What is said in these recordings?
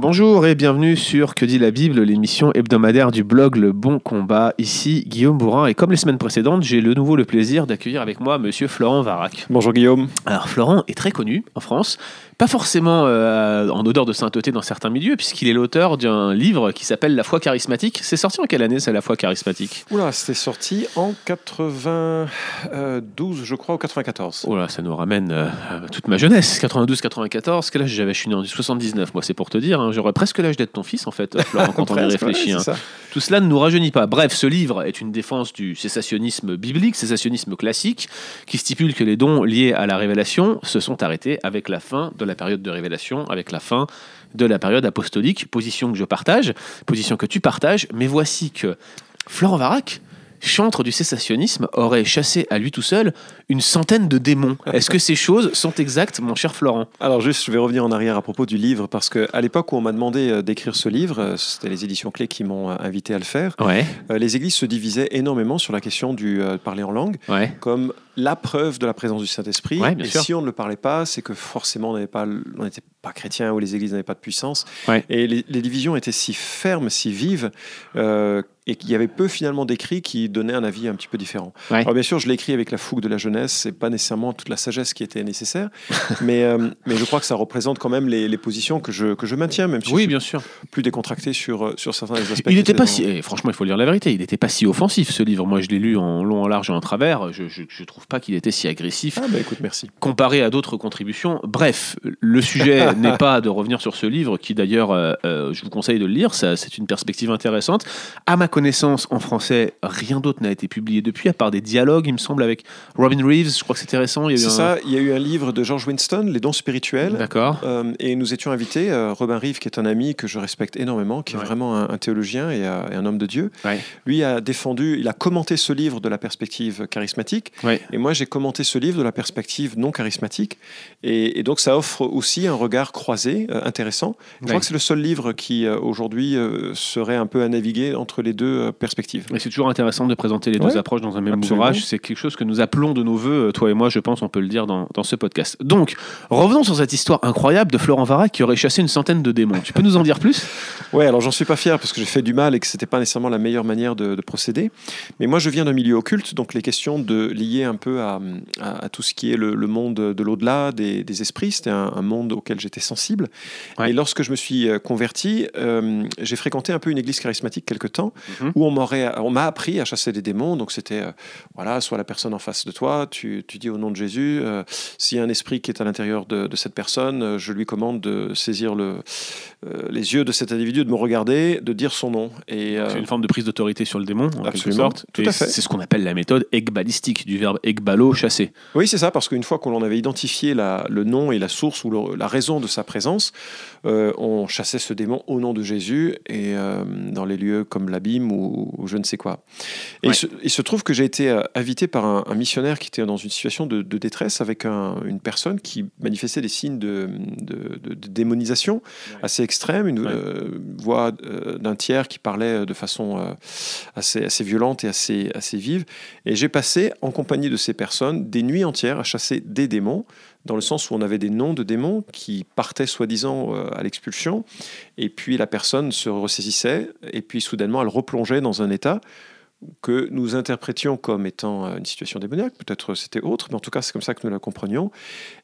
Bonjour et bienvenue sur Que dit la Bible, l'émission hebdomadaire du blog Le Bon Combat. Ici Guillaume Bourrin et comme les semaines précédentes, j'ai le nouveau le plaisir d'accueillir avec moi monsieur Florent Varac. Bonjour Guillaume. Alors Florent est très connu en France, pas forcément euh, en odeur de sainteté dans certains milieux, puisqu'il est l'auteur d'un livre qui s'appelle La foi charismatique. C'est sorti en quelle année, c'est La foi charismatique? Oula, c'était sorti en 92, je crois, ou 94. Oula, ça nous ramène euh, à toute ma jeunesse, 92-94. Quel âge j'avais? Je suis né en 79, moi, c'est pour te dire. hein. J'aurais presque l'âge d'être ton fils, en fait, Florent, quand on y Presque, réfléchit. ouais, hein. Tout cela ne nous rajeunit pas. Bref, ce livre est une défense du cessationnisme biblique, cessationnisme classique, qui stipule que les dons liés à la révélation se sont arrêtés avec la fin de la période de révélation, avec la fin de la période apostolique, position que je partage, position que tu partages, mais voici que Florent Varac, chantre du cessationnisme, aurait chassé à lui tout seul une centaine de démons. Est-ce que ces choses sont exactes, mon cher Florent? Alors juste, je vais revenir en arrière à propos du livre, parce que à l'époque où on m'a demandé euh, d'écrire ce livre, euh, c'était les éditions clés qui m'ont euh, invité à le faire, Ouais, les églises se divisaient énormément sur la question du parler en langue, ouais. comme la preuve de la présence du Saint-Esprit. Ouais, et sûr. si on ne le parlait pas, c'est que forcément on n'était pas chrétien ou les églises n'avaient pas de puissance. Ouais. Et les, les divisions étaient si fermes, si vives, euh, et qu'il y avait peu finalement d'écrits qui donnaient un avis un petit peu différent. Ouais. Alors bien sûr, je l'ai écrit avec la fougue de la jeunesse, c'est pas nécessairement toute la sagesse qui était nécessaire, mais, euh, mais je crois que ça représente quand même les, les positions que je, que je maintiens, même si Oui, je suis bien sûr. plus décontracté sur, euh, sur certains des aspects. Il n'était pas si, eh, franchement, il faut dire la vérité, il n'était pas si offensif ce livre. Moi, je l'ai lu en long, en large et en travers. Je, je, je trouve pas qu'il était si agressif Ah bah écoute, merci. comparé à d'autres contributions. Bref, le sujet n'est pas de revenir sur ce livre, qui d'ailleurs, euh, euh, je vous conseille de le lire. Ça, c'est une perspective intéressante. À ma connaissance, en français, rien d'autre n'a été publié depuis, à part des dialogues, il me semble, avec Robin Reeves. Je crois que c'était récent. C'est un- ça, il y a eu un livre de George Winston, Les dons spirituels, D'accord. Euh, et nous étions invités, euh, Robin Rive, qui est un ami que je respecte énormément, qui est vraiment un, un théologien et, et un homme de Dieu. Ouais. Lui a défendu, il a commenté ce livre de la perspective charismatique, Ouais. et moi j'ai commenté ce livre de la perspective non charismatique. Et, et donc ça offre aussi un regard croisé euh, intéressant. Je crois que c'est le seul livre qui euh, aujourd'hui euh, serait un peu à naviguer entre les deux perspectives. Mais c'est toujours intéressant de présenter les deux approches dans un même absolument. ouvrage. C'est quelque chose que nous appelons de nos voeux, toi et moi, je pense, on peut le dire dans, dans ce podcast. Donc, revenons sur cette histoire incroyable de Florent Varac qui aurait chassé une centaine de démons. Tu peux nous en dire plus? Ouais, alors j'en suis pas fier parce que j'ai fait du mal et que c'était pas nécessairement la meilleure manière de, de procéder. Mais moi, je viens d'un milieu occulte, donc les questions de liées un peu à, à- à tout ce qui est le, le monde de l'au-delà, des, des esprits, c'était un, un monde auquel j'étais sensible. Ouais. Et lorsque je me suis euh, converti, euh, j'ai fréquenté un peu une église charismatique quelque temps Mhm. où on m'aurait, on m'a appris à chasser des démons. Donc c'était, euh, voilà, soit la personne en face de toi, tu, tu dis au nom de Jésus, euh, s'il y a un esprit qui est à l'intérieur de, de cette personne, je lui commande de saisir le, les yeux de cet individu, de me regarder, de dire son nom. Et C'est une forme de prise d'autorité sur le démon, en quelque Absolument, sorte. tout Et à fait. C'est ce qu'on appelle la méthode egbalistique, du verbe egbalo, chasser. oui, c'est ça, parce qu'une fois qu'on avait identifié la- le nom et la source ou le- la raison de sa présence, euh, on chassait ce démon au nom de Jésus et euh, dans les lieux comme l'abîme ou, ou je ne sais quoi. Et Ouais. il, se, il se trouve que j'ai été euh, invité par un, un missionnaire qui était dans une situation de, de détresse avec un- une personne qui manifestait des signes de, de- de- de démonisation assez extrême, une Ouais. euh, voix euh, d'un tiers qui parlait de façon euh, assez, assez violente et assez, assez vive. Et j'ai passé, en compagnie de ces personnes, des nuits entières à chasser des démons, dans le sens où on avait des noms de démons qui partaient soi-disant euh, à l'expulsion, et puis la personne se ressaisissait, et puis soudainement elle replongeait dans un état que nous interprétions comme étant euh, une situation démoniaque, peut-être c'était autre, mais en tout cas c'est comme ça que nous la comprenions.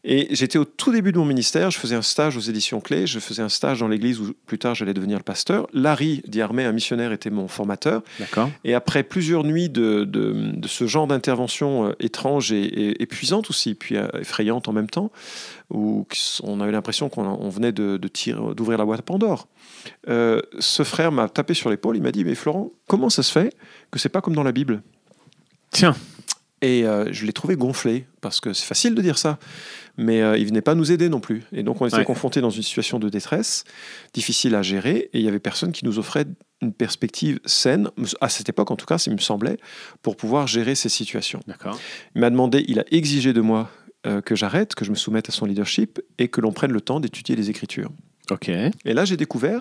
Et j'étais au tout début de mon ministère, je faisais un stage aux éditions clés, je faisais un stage dans l'église où plus tard j'allais devenir le pasteur. Larry Diarmé, un missionnaire, était mon formateur. D'accord Et après plusieurs nuits de, de, de ce genre d'intervention euh, étrange et, et épuisante aussi, puis euh, effrayante en même temps, où on avait l'impression qu'on on venait de, d'ouvrir la boîte à Pandore, euh, ce frère m'a tapé sur l'épaule, il m'a dit, mais Florent, comment ça se fait que c'est pas comme dans la Bible? Tiens, Et euh, je l'ai trouvé gonflé, parce que c'est facile de dire ça, mais euh, il venait pas nous aider non plus. Et donc on était Ouais. confrontés dans une situation de détresse, difficile à gérer, et il y avait personne qui nous offrait une perspective saine, à cette époque en tout cas, ça me semblait, pour pouvoir gérer ces situations. Il m'a demandé, il a exigé de moi euh, que j'arrête, que je me soumette à son leadership, et que l'on prenne le temps d'étudier les Écritures. Ok. Et là, j'ai découvert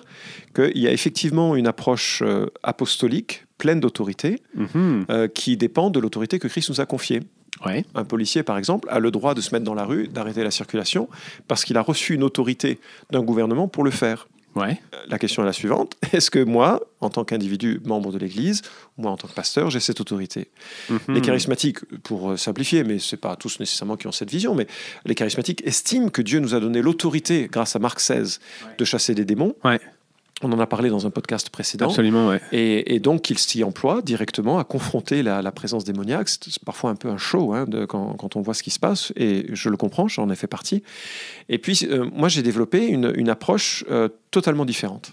qu'il y a effectivement une approche euh, apostolique, pleine d'autorité, Mhm. euh, qui dépend de l'autorité que Christ nous a confiée. Ouais. Un policier, par exemple, a le droit de se mettre dans la rue, d'arrêter la circulation, parce qu'il a reçu une autorité d'un gouvernement pour le faire. Ouais. La question est la suivante. Est-ce que moi, en tant qu'individu membre de l'Église, moi en tant que pasteur, j'ai cette autorité? Mhm. Les charismatiques, pour euh, simplifier, mais ce n'est pas tous nécessairement qui ont cette vision, mais les charismatiques estiment que Dieu nous a donné l'autorité, grâce à Marc 16, de chasser des démons. Ouais. On en a parlé dans un podcast précédent. Absolument, ouais. Et, et donc, qu'ils s'y emploient directement à confronter la, la présence démoniaque. C'est parfois un peu un show hein, de, quand, quand on voit ce qui se passe, et je le comprends, j'en ai fait partie. Et puis, euh, moi, j'ai développé une, une approche euh, totalement différente.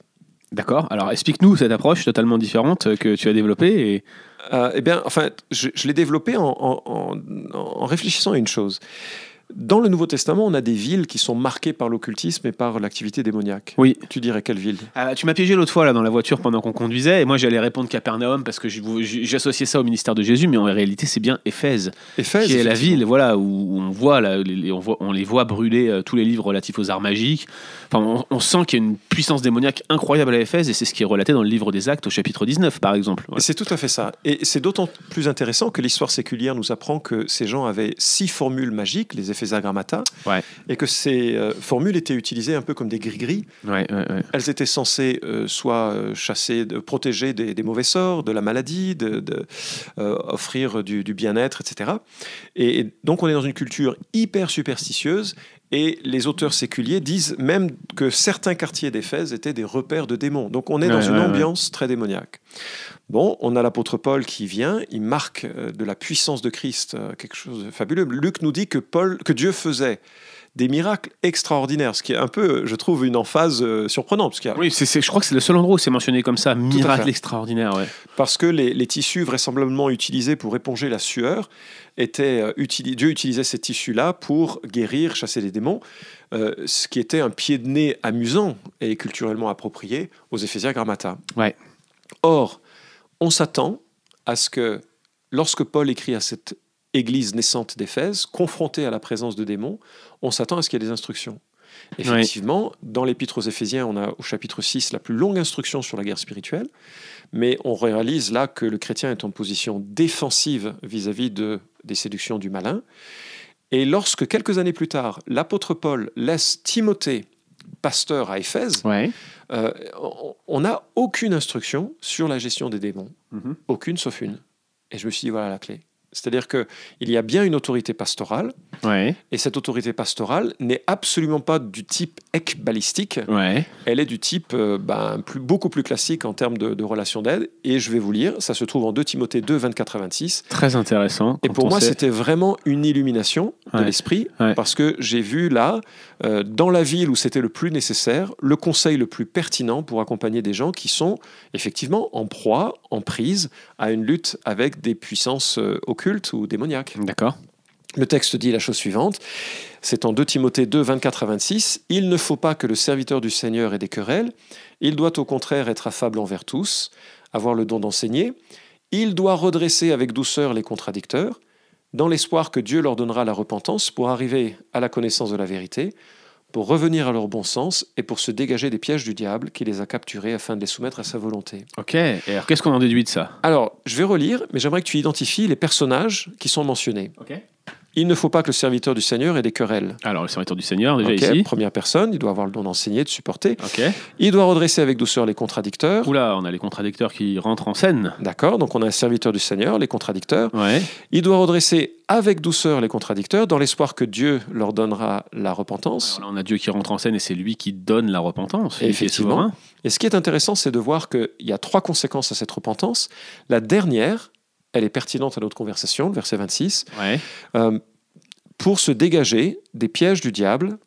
D'accord. Alors, explique-nous cette approche totalement différente euh, que tu as développée. Et... Eh bien, enfin, je, je l'ai développé en, en- en- en réfléchissant à une chose. Dans le Nouveau Testament, on a des villes qui sont marquées par l'occultisme et par l'activité démoniaque. Oui. Tu dirais quelle ville? Ah, tu m'as piégé l'autre fois là dans la voiture pendant qu'on conduisait et moi j'allais répondre Capernaum parce que j'associais ça au ministère de Jésus mais en réalité c'est bien Éphèse Éphèse. qui est la ville voilà où on voit, là, les, on voit on les voit brûler euh, tous les livres relatifs aux arts magiques enfin on, on sent qu'il y a une puissance démoniaque incroyable à Éphèse et c'est ce qui est relaté dans le livre des Actes au chapitre 19 par exemple c'est tout à fait ça. Et c'est d'autant plus intéressant que l'histoire séculière nous apprend que ces gens avaient six formules magiques, les Ephesagrammata, Ouais. et que ces euh, formules étaient utilisées un peu comme des gris-gris. ouais, ouais, ouais. Elles étaient censées euh, soit euh, chasser, de, protéger des, des mauvais sorts, de la maladie, de, de, euh, offrir du, du bien-être, etc. Et, et donc on est dans une culture hyper superstitieuse. Et les auteurs séculiers disent même que certains quartiers d'Éphèse étaient des repères de démons. Donc on est dans Ouais, une ouais. ambiance très démoniaque. Bon, on a l'apôtre Paul qui vient, il marque euh, de la puissance de Christ euh, quelque chose de fabuleux. Luc nous dit que Paul, que Dieu faisait des miracles extraordinaires, ce qui est un peu, je trouve, une emphase euh, surprenante, parce, y a- Oui, je crois que c'est le seul endroit où c'est mentionné comme ça, miracle extraordinaire. Ouais. Parce que les, les tissus vraisemblablement utilisés pour éponger la sueur étaient euh, utili- Dieu utilisait ces tissus-là pour guérir, chasser les démons, euh, ce qui était un pied de nez amusant et culturellement approprié aux Éphésiens Grammata. Ouais. Or, on s'attend à ce que lorsque Paul écrit à cette église naissante d'Éphèse, confrontée à la présence de démons, on s'attend à ce qu'il y ait des instructions. Effectivement, dans l'épître aux Éphésiens, on a au chapitre 6 la plus longue instruction sur la guerre spirituelle, mais on réalise là que le chrétien est en position défensive vis-à-vis de, des séductions du malin. Et lorsque, quelques années plus tard, l'apôtre Paul laisse Timothée pasteur à Éphèse, Ouais. euh, on- n'a aucune instruction sur la gestion des démons. Mhm. Aucune sauf une. Et je me suis dit, voilà la clé. C'est-à-dire qu'il y a bien une autorité pastorale, Ouais. et cette autorité pastorale n'est absolument pas du type ekbalistique, Ouais. elle est du type euh, ben, plus, beaucoup plus classique en termes de, de relations d'aide. Et je vais vous lire, ça se trouve en 2 Timothée 2, 24 à 26. Très intéressant. Et pour moi, sait- c'était vraiment une illumination de l'esprit, parce que j'ai vu là, euh, dans la ville où c'était le plus nécessaire, le conseil le plus pertinent pour accompagner des gens qui sont effectivement en proie, en prise à une lutte avec des puissances euh, ou. D'accord. Le texte dit la chose suivante, c'est en 2 Timothée 2, 24 à 26, Il ne faut pas que le serviteur du Seigneur ait des querelles, il doit au contraire être affable envers tous, avoir le don d'enseigner, il doit redresser avec douceur les contradicteurs, dans l'espoir que Dieu leur donnera la repentance pour arriver à la connaissance de la vérité, pour revenir à leur bon sens et pour se dégager des pièges du diable qui les a capturés afin de les soumettre à sa volonté. Ok. Et alors, qu'est-ce qu'on en déduit de ça? Alors, je vais relire, mais j'aimerais que tu identifies les personnages qui sont mentionnés. Ok. Il ne faut pas que le serviteur du Seigneur ait des querelles. Alors, le serviteur du Seigneur, déjà Ok, ici. Première personne, il doit avoir le don d'enseigner, de supporter. Il doit redresser avec douceur les contradicteurs. Oula, on a les contradicteurs qui rentrent en scène. D'accord, donc on a un serviteur du Seigneur, les contradicteurs. Ouais. Il doit redresser avec douceur les contradicteurs, dans l'espoir que Dieu leur donnera la repentance. Alors là, on a Dieu qui rentre en scène et c'est lui qui donne la repentance. Et Il qui est effectivement. Et ce qui est intéressant, c'est de voir qu'il y a trois conséquences à cette repentance. La dernière, elle est pertinente à notre conversation, le verset 26, Ouais. euh, pour se dégager des pièges du diable.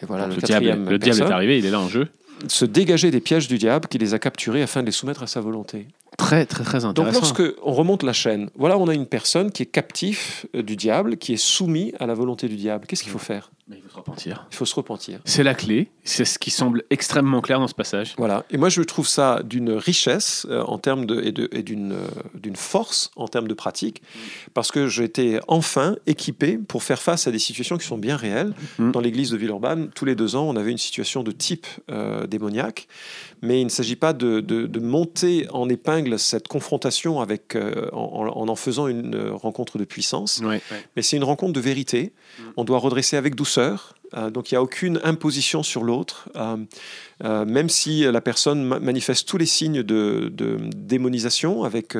Et voilà Donc, le le diable, le diable est arrivé, il est là en jeu. se dégager des pièges du diable qui les a capturés afin de les soumettre à sa volonté. Très, très, très Donc intéressant. lorsque on remonte la chaîne, voilà, on a une personne qui est captif euh, du diable, qui est soumis à la volonté du diable. Qu'est-ce qu'il faut faire? Mais il faut se repentir. Il faut se repentir. C'est la clé. C'est ce qui semble extrêmement clair dans ce passage. Voilà. Et moi, je trouve ça d'une richesse euh, en termes de, et de- et d'une euh, d'une force en termes de pratique, parce que j'étais enfin équipé pour faire face à des situations qui sont bien réelles. Mm. Dans l'église de Villeurbanne, tous les deux ans, on avait une situation de type euh, démoniaque, mais il ne s'agit pas de, de- de monter en épingle cette confrontation avec, euh, en, en en faisant une rencontre de puissance Ouais. mais c'est une rencontre de vérité. On doit redresser avec douceur. Euh, donc il n'y a aucune imposition sur l'autre, Euh, euh, même si la personne ma- manifeste tous les signes de, démonisation, avec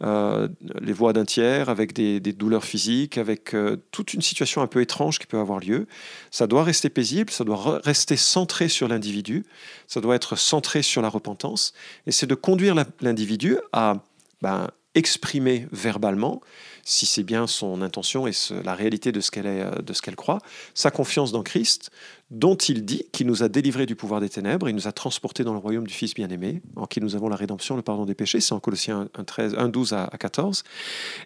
les voix d'un tiers, avec des, des douleurs physiques, avec toute une situation un peu étrange qui peut avoir lieu. Ça doit rester paisible, ça doit re- rester centré sur l'individu, ça doit être centré sur la repentance, et c'est de conduire l'individu à ben, exprimer verbalement si c'est bien son intention et la réalité de ce qu'elle est, euh, de ce qu'elle croit, sa confiance dans Christ, dont il dit qu'il nous a délivrés du pouvoir des ténèbres, il nous a transportés dans le royaume du Fils bien-aimé, en qui nous avons la rédemption, le pardon des péchés, c'est en Colossiens 1, 13, 1, 12 à, à 14.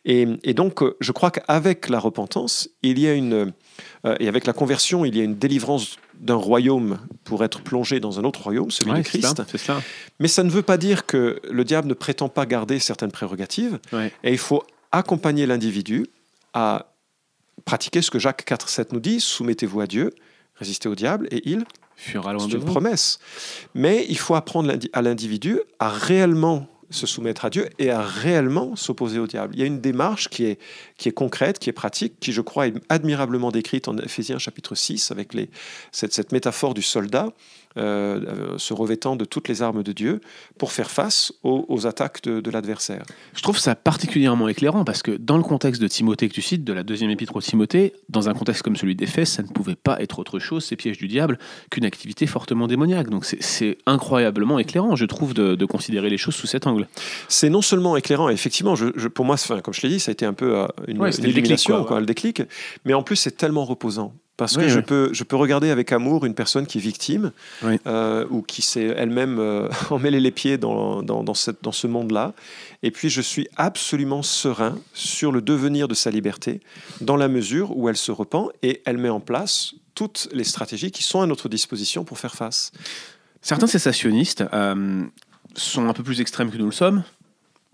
Et, et donc, euh, je crois qu'avec la repentance, il y a une, euh, et avec la conversion, il y a une délivrance d'un royaume pour être plongé dans un autre royaume, celui Ouais, ça, Christ. ça. Mais ça ne veut pas dire que le diable ne prétend pas garder certaines prérogatives. Ouais. Et il faut accompagner l'individu à pratiquer ce que Jacques 4, 7 nous dit soumettez-vous à Dieu, résistez au diable, et il, Fuira loin c'est de une vous. promesse. Mais il faut apprendre à l'individu à réellement se soumettre à Dieu et à réellement s'opposer au diable. Il y a une démarche qui est, qui est concrète, qui est pratique, qui, je crois, est admirablement décrite en Éphésiens chapitre 6, avec les, cette, cette métaphore du soldat euh, euh, se revêtant de toutes les armes de Dieu pour faire face aux, aux attaques de, de l'adversaire. Je trouve ça particulièrement éclairant parce que dans le contexte de Timothée que tu cites, de la deuxième épître au Timothée, dans un contexte comme celui d'Éphèse, ça ne pouvait pas être autre chose, ces pièges du diable, qu'une activité fortement démoniaque. Donc c'est- incroyablement éclairant, je trouve, de, de considérer les choses sous cet angle. C'est non seulement éclairant, effectivement, je, je- pour moi, enfin, comme je l'ai dit, ça a été un peu euh, une, Ouais, une c'était le déclic, illumination, quoi, quoi, ouais. le déclic, mais en plus, c'est tellement reposant. Parce que je. Peux, je peux regarder avec amour une personne qui est victime euh, ou qui s'est elle-même euh, emmêlé les pieds dans, dans, dans, cette, dans ce monde-là. Et puis je suis absolument serein sur le devenir de sa liberté dans la mesure où elle se repent et elle met en place toutes les stratégies qui sont à notre disposition pour faire face. Certains cessationnistes euh, sont un peu plus extrêmes que nous le sommes.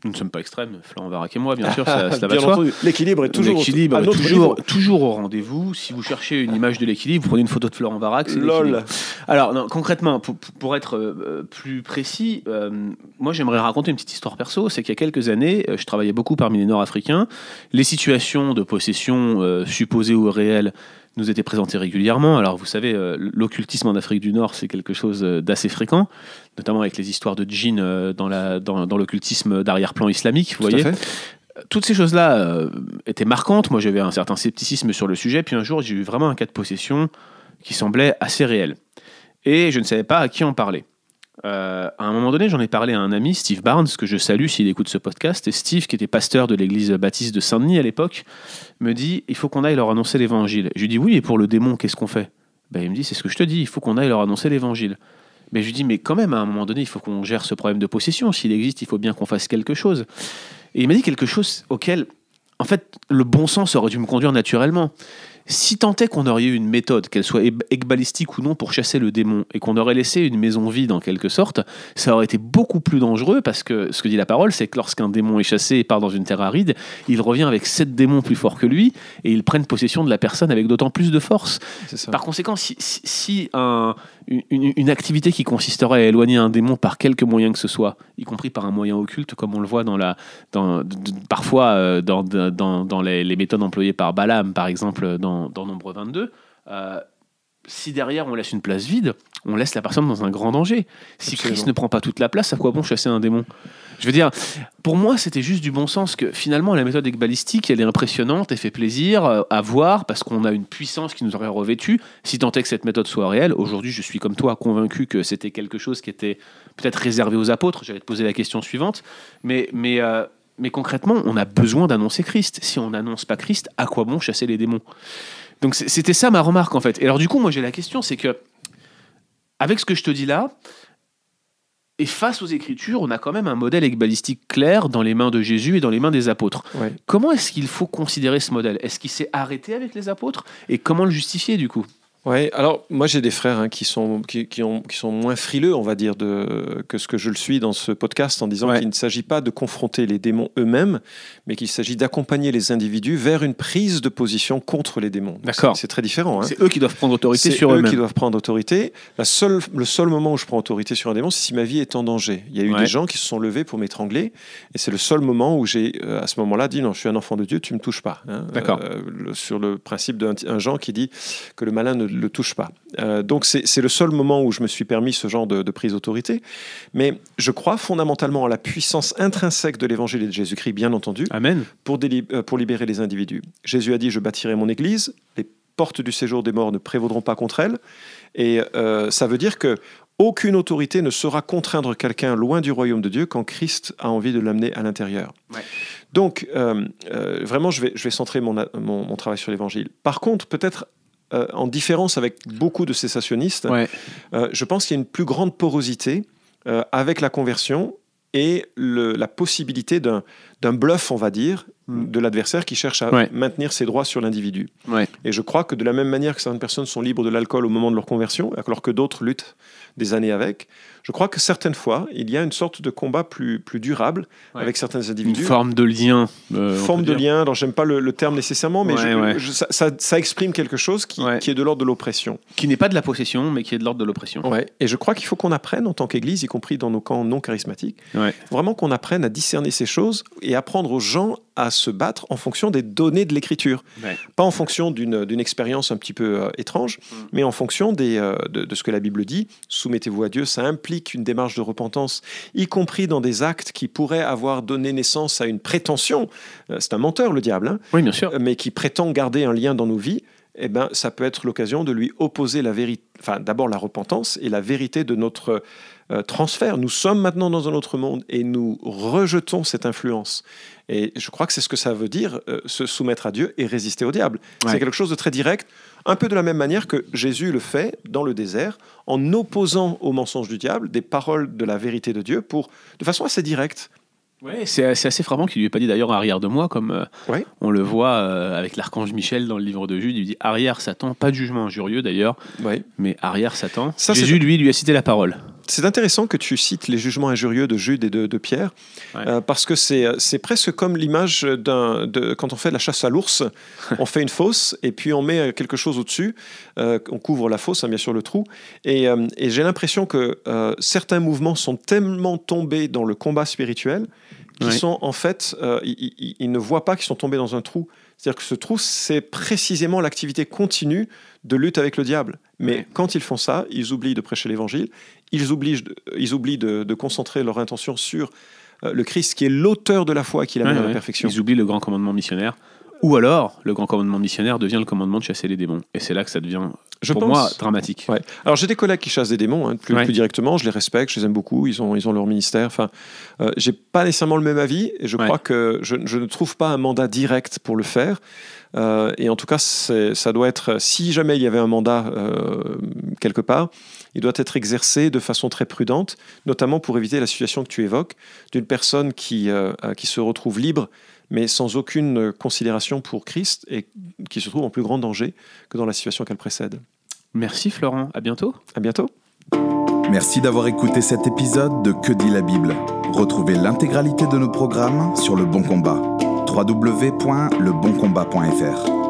Nous ne sommes pas extrêmes, Florent Varac et moi, bien sûr, ça, cela va soi. l'équilibre est toujours, L'équilibre toujours, toujours au rendez-vous. Si vous cherchez une image de l'équilibre, vous prenez une photo de Florent Varac. Lol. Alors, non, concrètement, pour, pour être euh, plus précis, euh, moi j'aimerais raconter une petite histoire perso. C'est qu'il y a quelques années, euh, je travaillais beaucoup parmi les Nord-Africains. Les situations de possession euh, supposées ou réelles nous étaient présentées régulièrement. Alors, vous savez, euh, l'occultisme en Afrique du Nord, c'est quelque chose euh, d'assez fréquent, notamment avec les histoires de djinns euh, dans la- dans- dans l'occultisme d'arrière-plan islamique. Vous Tout à voyez fait. toutes ces choses-là euh, étaient marquantes. Moi, j'avais un certain scepticisme sur le sujet. Puis un jour, j'ai eu vraiment un cas de possession qui semblait assez réel. Et je ne savais pas à qui en parler. Euh, à un moment donné, j'en ai parlé à un ami, Steve Barnes, que je salue s'il écoute ce podcast. Et Steve, qui était pasteur de l'église baptiste de Saint-Denis à l'époque, me dit il faut qu'on aille leur annoncer l'évangile. Je lui dis oui, et pour le démon, qu'est-ce qu'on fait? Ben, Il me dit c'est ce que je te dis, il faut qu'on aille leur annoncer l'évangile. Mais je lui dis mais quand même, à un moment donné, il faut qu'on gère ce problème de possession. S'il existe, il faut bien qu'on fasse quelque chose. Et il m'a dit quelque chose auquel, en fait, le bon sens aurait dû me conduire naturellement. Si tant est qu'on aurait eu une méthode, qu'elle soit ekbalistique ou non, pour chasser le démon, et qu'on aurait laissé une maison vide en quelque sorte, ça aurait été beaucoup plus dangereux parce que ce que dit la parole, c'est que lorsqu'un démon est chassé et part dans une terre aride, il revient avec sept démons plus forts que lui et ils prennent possession de la personne avec d'autant plus de force. Par conséquent, si, si- si un- une, activité qui consisterait à éloigner un démon par quelque moyen que ce soit, y compris par un moyen occulte, comme on le voit dans la, dans, d- d- parfois dans, dans, dans les, les méthodes employées par Balaam, par exemple, dans, dans Nombre 22, euh, si derrière on laisse une place vide, on laisse la personne dans un grand danger. Si Absolument. Christ ne prend pas toute la place, à quoi bon chasser un démon? Je veux dire, pour moi, c'était juste du bon sens que finalement, la méthode balistique, elle est impressionnante, elle fait plaisir euh, à voir parce qu'on a une puissance qui nous aurait revêtu. Si tant est que cette méthode soit réelle, aujourd'hui, je suis comme toi convaincu que c'était quelque chose qui était peut-être réservé aux apôtres. J'allais te poser la question suivante. Mais, mais, euh, mais concrètement, on a besoin d'annoncer Christ. Si on n'annonce pas Christ, à quoi bon chasser les démons? Donc c'était ça ma remarque en fait. Et alors du coup, moi j'ai la question, c'est que avec ce que je te dis là, et face aux Écritures, on a quand même un modèle ekbalistique clair dans les mains de Jésus et dans les mains des apôtres. Ouais. Comment est-ce qu'il faut considérer ce modèle? Est-ce qu'il s'est arrêté avec les apôtres? Et comment le justifier du coup? Ouais, alors moi j'ai des frères hein, qui, sont, qui, qui ont, qui sont moins frileux, on va dire, de, que ce que je le suis dans ce podcast en disant Ouais. qu'il ne s'agit pas de confronter les démons eux-mêmes, mais qu'il s'agit d'accompagner les individus vers une prise de position contre les démons. D'accord. C'est c'est très différent. hein. C'est eux qui doivent prendre autorité C'est sur eux eux-mêmes. qui doivent prendre autorité. La seule, le seul moment où je prends autorité sur un démon, c'est si ma vie est en danger. Il y a eu Ouais. des gens qui se sont levés pour m'étrangler, et c'est le seul moment où j'ai, euh, à ce moment-là, dit non, je suis un enfant de Dieu, tu me touches pas. hein. D'accord. Euh, sur le principe d'un un Jean qui dit que le malin ne le touche pas. Euh, donc c'est c'est le seul moment où je me suis permis ce genre de, de prise d'autorité. Mais je crois fondamentalement à la puissance intrinsèque de l'évangile et de Jésus-Christ, bien entendu Amen. pour, euh, pour libérer les individus. Jésus a dit, je bâtirai mon église, les portes du séjour des morts ne prévaudront pas contre elle. Et euh, ça veut dire que aucune autorité ne saura contraindre quelqu'un loin du royaume de Dieu quand Christ a envie de l'amener à l'intérieur. Ouais. Donc, euh, euh, vraiment, je vais, je vais centrer mon, mon travail sur l'évangile. Par contre, peut-être euh, en différence avec beaucoup de cessationnistes, Ouais. euh, je pense qu'il y a une plus grande porosité euh, avec la conversion et le- la possibilité d'un bluff, on va dire, Mm. de l'adversaire qui cherche à Ouais. maintenir ses droits sur l'individu. Ouais. Et je crois que de la même manière que certaines personnes sont libres de l'alcool au moment de leur conversion, alors que d'autres luttent des années avec, je crois que certaines fois, il y a une sorte de combat plus, plus durable Ouais. avec certains Une individus. forme de lien. euh, Forme de lien, alors j'aime pas le, le terme nécessairement, mais Ouais, je- ouais. je- ça, exprime quelque chose qui, Ouais. qui est de l'ordre de l'oppression. Qui n'est pas de la possession, mais qui est de l'ordre de l'oppression. Ouais. Et je crois qu'il faut qu'on apprenne en tant qu'Église, y compris dans nos camps non charismatiques, Ouais. vraiment qu'on apprenne à discerner ces choses et apprendre aux gens à se battre en fonction des données de l'écriture. Ouais. Pas en fonction d'une d'une expérience un petit peu euh, étrange, Mm. mais en fonction des, euh, de, de ce que la Bible dit. Soumettez-vous à Dieu, ça implique une démarche de repentance, y compris dans des actes qui pourraient avoir donné naissance à une prétention. Euh, C'est un menteur, le diable, hein, Oui, bien sûr. mais qui prétend garder un lien dans nos vies. Eh ben, ça peut être l'occasion de lui opposer la vérité, enfin d'abord la repentance et la vérité de notre euh, transfert. Nous sommes maintenant dans un autre monde et nous rejetons cette influence. Et je crois que c'est ce que ça veut dire, euh, se soumettre à Dieu et résister au diable. Ouais. C'est quelque chose de très direct, un peu de la même manière que Jésus le fait dans le désert, en opposant au mensonge du diable des paroles de la vérité de Dieu pour, de façon assez directe. Ouais, c'est c'est assez frappant qu'il lui ait pas dit d'ailleurs arrière de moi, comme euh, Ouais. on le voit euh, avec l'archange Michel dans le livre de Jude. Il lui dit arrière Satan, pas de jugement injurieux d'ailleurs, Ouais. mais arrière Satan. Ça, Jésus, lui, lui a cité la parole. C'est intéressant que tu cites les jugements injurieux de Jude et de, de Pierre, Ouais. euh, parce que c'est c'est presque comme l'image de quand on fait la chasse à l'ours, on fait une fosse et puis on met quelque chose au-dessus, euh, on couvre la fosse, hein, bien sûr le trou, et, euh, et j'ai l'impression que euh, certains mouvements sont tellement tombés dans le combat spirituel qu'ils Ouais. sont en fait, euh, ils, ils- ils ne voient pas qu'ils sont tombés dans un trou. C'est-à-dire que ce trou, c'est précisément l'activité continue de lutte avec le diable. Mais Ouais. quand ils font ça, ils oublient de prêcher l'évangile, ils oublient, de- ils oublient de, de concentrer leur intention sur euh, le Christ qui est l'auteur de la foi qui l'amène Ouais, à la ouais. perfection. Ils oublient le grand commandement missionnaire. Ou alors, le grand commandement missionnaire devient le commandement de chasser les démons. Et c'est là que ça devient, Je pour pense. moi, dramatique. Ouais. Alors j'ai des collègues qui chassent des démons, hein, plus, Ouais. plus directement, je les respecte, je les aime beaucoup, ils ont, ils ont leur ministère. Enfin, euh, j'ai pas nécessairement le même avis, et je Ouais. crois que je, je ne trouve pas un mandat direct pour le faire. Euh, et en tout cas, ça doit être, si jamais il y avait un mandat euh, quelque part, il doit être exercé de façon très prudente, notamment pour éviter la situation que tu évoques, d'une personne qui, euh, qui se retrouve libre, mais sans aucune considération pour Christ, et qui se trouve en plus grand danger que dans la situation qu'elle précède. Merci Florent, à bientôt. À bientôt. Merci d'avoir écouté cet épisode de Que dit la Bible. Retrouvez l'intégralité de nos programmes sur Le Bon Combat. www.leboncombat.fr